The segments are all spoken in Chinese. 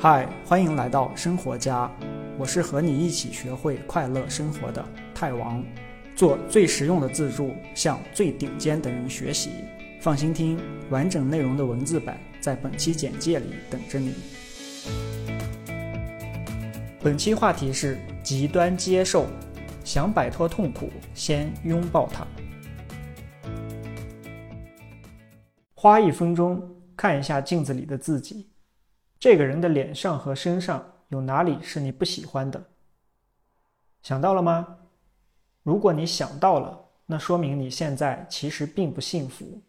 嗨，欢迎来到生活家，我是和你一起学会快乐生活的泰王，做最实用的自助，向最顶尖的人学习。放心听，完整内容的文字版在本期简介里等着你。本期话题是极端接受，想摆脱痛苦，先拥抱它。花一分钟看一下镜子里的自己。这个人的脸上和身上有哪里是你不喜欢的？想到了吗？如果你想到了，那说明你现在其实并不幸福。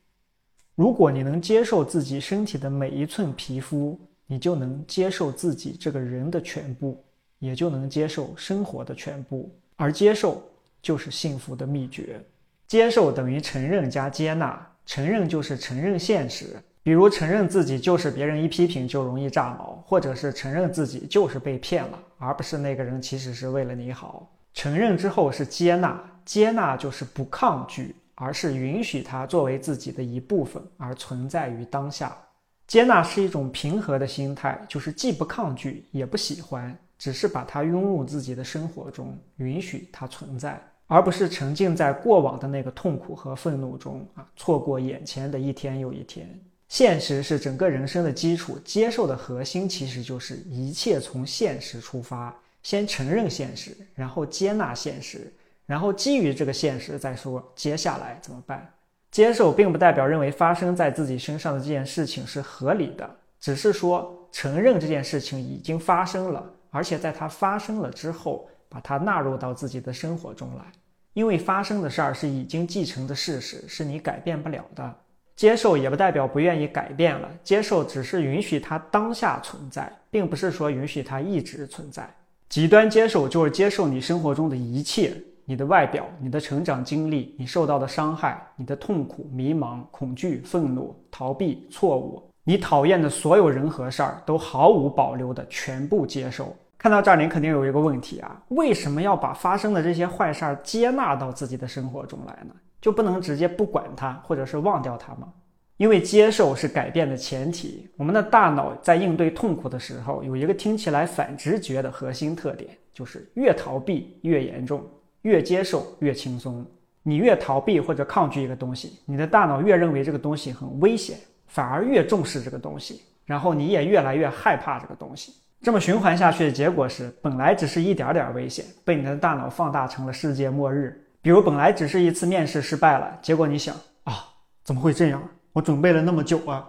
如果你能接受自己身体的每一寸皮肤，你就能接受自己这个人的全部，也就能接受生活的全部。而接受就是幸福的秘诀。接受等于承认加接纳，承认就是承认现实。比如承认自己就是别人一批评就容易炸毛，或者是承认自己就是被骗了，而不是那个人其实是为了你好。承认之后是接纳，接纳就是不抗拒，而是允许它作为自己的一部分而存在于当下。接纳是一种平和的心态，就是既不抗拒也不喜欢，只是把它拥入自己的生活中，允许它存在，而不是沉浸在过往的那个痛苦和愤怒中啊，错过眼前的一天又一天。现实是整个人生的基础，接受的核心其实就是一切从现实出发，先承认现实，然后接纳现实，然后基于这个现实再说接下来怎么办。接受并不代表认为发生在自己身上的这件事情是合理的，只是说承认这件事情已经发生了，而且在它发生了之后，把它纳入到自己的生活中来，因为发生的事儿是已经继承的事实，是你改变不了的。接受也不代表不愿意改变了，接受只是允许它当下存在，并不是说允许它一直存在。极端接受就是接受你生活中的一切，你的外表、你的成长经历、你受到的伤害、你的痛苦、迷茫、恐惧、愤怒、逃避、错误，你讨厌的所有人和事儿，都毫无保留的全部接受。看到这儿，您肯定有一个问题啊，为什么要把发生的这些坏事儿接纳到自己的生活中来呢？就不能直接不管它，或者是忘掉它吗？因为接受是改变的前提。我们的大脑在应对痛苦的时候，有一个听起来反直觉的核心特点，就是越逃避越严重，越接受越轻松。你越逃避或者抗拒一个东西，你的大脑越认为这个东西很危险，反而越重视这个东西，然后你也越来越害怕这个东西。这么循环下去的结果是，本来只是一点点危险，被你的大脑放大成了世界末日。比如本来只是一次面试失败了，结果你想啊，怎么会这样？我准备了那么久啊，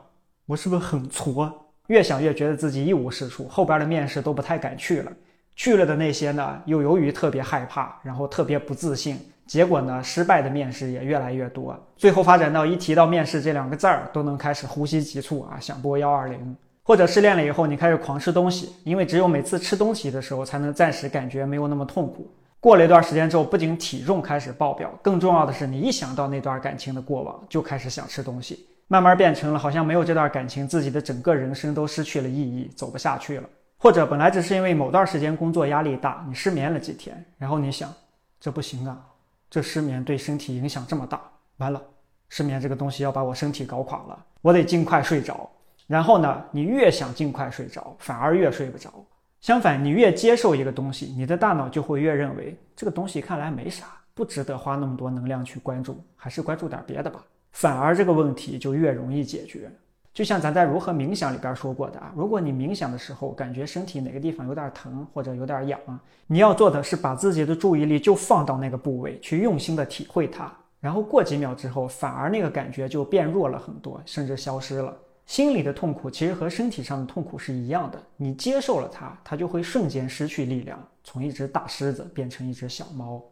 我是不是很挫？越想越觉得自己一无是处，后边的面试都不太敢去了。去了的那些呢，又由于特别害怕，然后特别不自信，结果呢，失败的面试也越来越多。最后发展到一提到面试这两个字儿，都能开始呼吸急促啊，想拨幺二零。或者失恋了以后，你开始狂吃东西，因为只有每次吃东西的时候，才能暂时感觉没有那么痛苦。过了一段时间之后，不仅体重开始爆表，更重要的是，你一想到那段感情的过往，就开始想吃东西，慢慢变成了好像没有这段感情，自己的整个人生都失去了意义，走不下去了。或者本来只是因为某段时间工作压力大，你失眠了几天，然后你想，这不行啊，这失眠对身体影响这么大，完了，失眠这个东西要把我身体搞垮了，我得尽快睡着。然后呢，你越想尽快睡着，反而越睡不着。相反，你越接受一个东西，你的大脑就会越认为这个东西看来没啥，不值得花那么多能量去关注，还是关注点别的吧。反而这个问题就越容易解决。就像咱在如何冥想里边说过的啊，如果你冥想的时候感觉身体哪个地方有点疼或者有点痒，你要做的是把自己的注意力就放到那个部位去，用心的体会它，然后过几秒之后，反而那个感觉就变弱了很多，甚至消失了。心理的痛苦其实和身体上的痛苦是一样的，你接受了它，它就会瞬间失去力量，从一只大狮子变成一只小猫。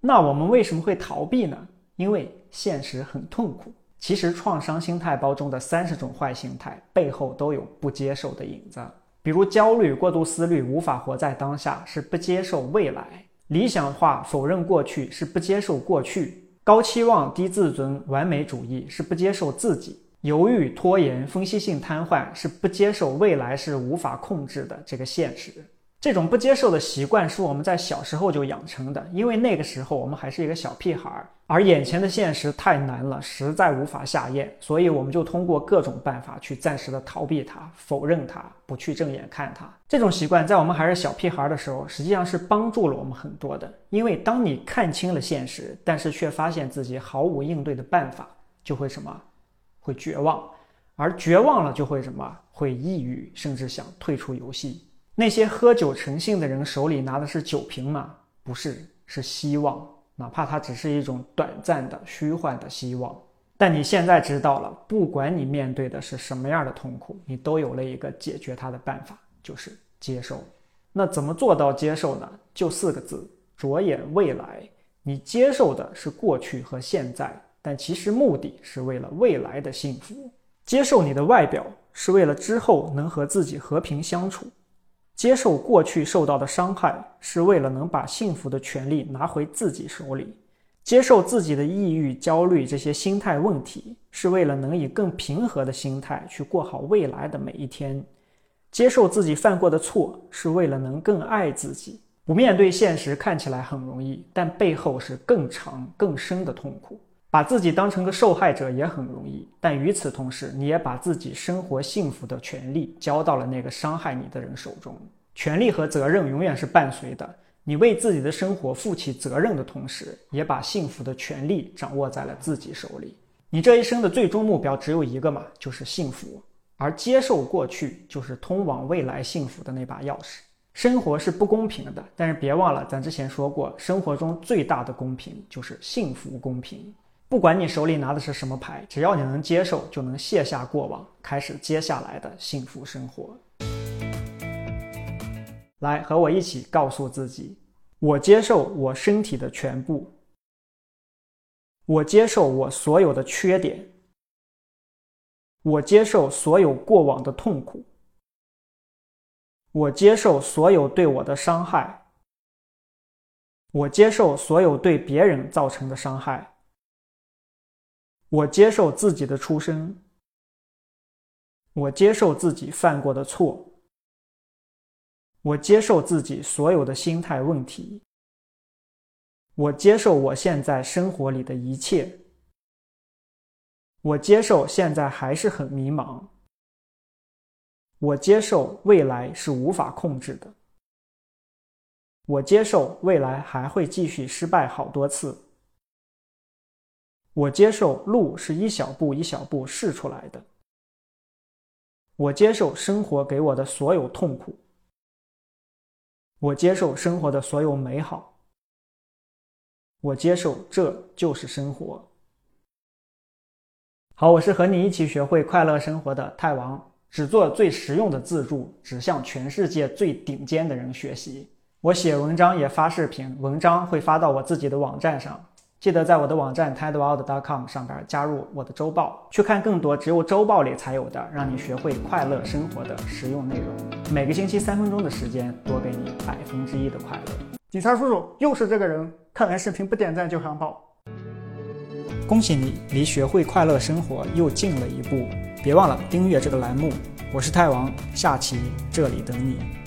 那我们为什么会逃避呢？因为现实很痛苦。其实创伤心态包中的三十种坏心态背后都有不接受的影子，比如焦虑、过度思虑、无法活在当下，是不接受未来；理想化、否认过去，是不接受过去。高期望、低自尊、完美主义是不接受自己；犹豫、拖延、分析性瘫痪是不接受未来是无法控制的这个现实。这种不接受的习惯是我们在小时候就养成的，因为那个时候我们还是一个小屁孩儿，而眼前的现实太难了，实在无法下咽，所以我们就通过各种办法去暂时的逃避它、否认它、不去正眼看它。这种习惯在我们还是小屁孩儿的时候，实际上是帮助了我们很多的，因为当你看清了现实，但是却发现自己毫无应对的办法，就会什么？会绝望，而绝望了就会什么？会抑郁，甚至想退出游戏。那些喝酒成性的人手里拿的是酒瓶吗？不是，是希望，哪怕它只是一种短暂的、虚幻的希望。但你现在知道了，不管你面对的是什么样的痛苦，你都有了一个解决它的办法，就是接受。那怎么做到接受呢？就四个字：着眼未来。你接受的是过去和现在，但其实目的是为了未来的幸福。接受你的外表，是为了之后能和自己和平相处。接受过去受到的伤害，是为了能把幸福的权利拿回自己手里；接受自己的抑郁、焦虑这些心态问题，是为了能以更平和的心态去过好未来的每一天；接受自己犯过的错，是为了能更爱自己。不面对现实看起来很容易，但背后是更长、更深的痛苦。把自己当成个受害者也很容易，但与此同时，你也把自己生活幸福的权利交到了那个伤害你的人手中。权利和责任永远是伴随的。你为自己的生活负起责任的同时，也把幸福的权利掌握在了自己手里。你这一生的最终目标只有一个嘛，就是幸福。而接受过去，就是通往未来幸福的那把钥匙。生活是不公平的，但是别忘了，咱之前说过，生活中最大的公平就是幸福公平。不管你手里拿的是什么牌，只要你能接受，就能卸下过往，开始接下来的幸福生活。来，和我一起告诉自己：我接受我身体的全部，我接受我所有的缺点，我接受所有过往的痛苦，我接受所有对我的伤害，我接受所有对别人造成的伤害。我接受自己的出生，我接受自己犯过的错，我接受自己所有的心态问题，我接受我现在生活里的一切，我接受现在还是很迷茫，我接受未来是无法控制的，我接受未来还会继续失败好多次。我接受路是一小步一小步试出来的。我接受生活给我的所有痛苦。我接受生活的所有美好。我接受这就是生活。好，我是和你一起学会快乐生活的泰王，只做最实用的自助，只向全世界最顶尖的人学习。我写文章也发视频，文章会发到我自己的网站上。记得在我的网站 tedworld.com 上边加入我的周报，去看更多只有周报里才有的，让你学会快乐生活的实用内容。每个星期三分钟的时间，多给你百分之一的快乐。警察叔叔又是这个人，看完视频不点赞就想跑。恭喜你，离学会快乐生活又近了一步。别忘了订阅这个栏目。我是泰王，下期这里等你。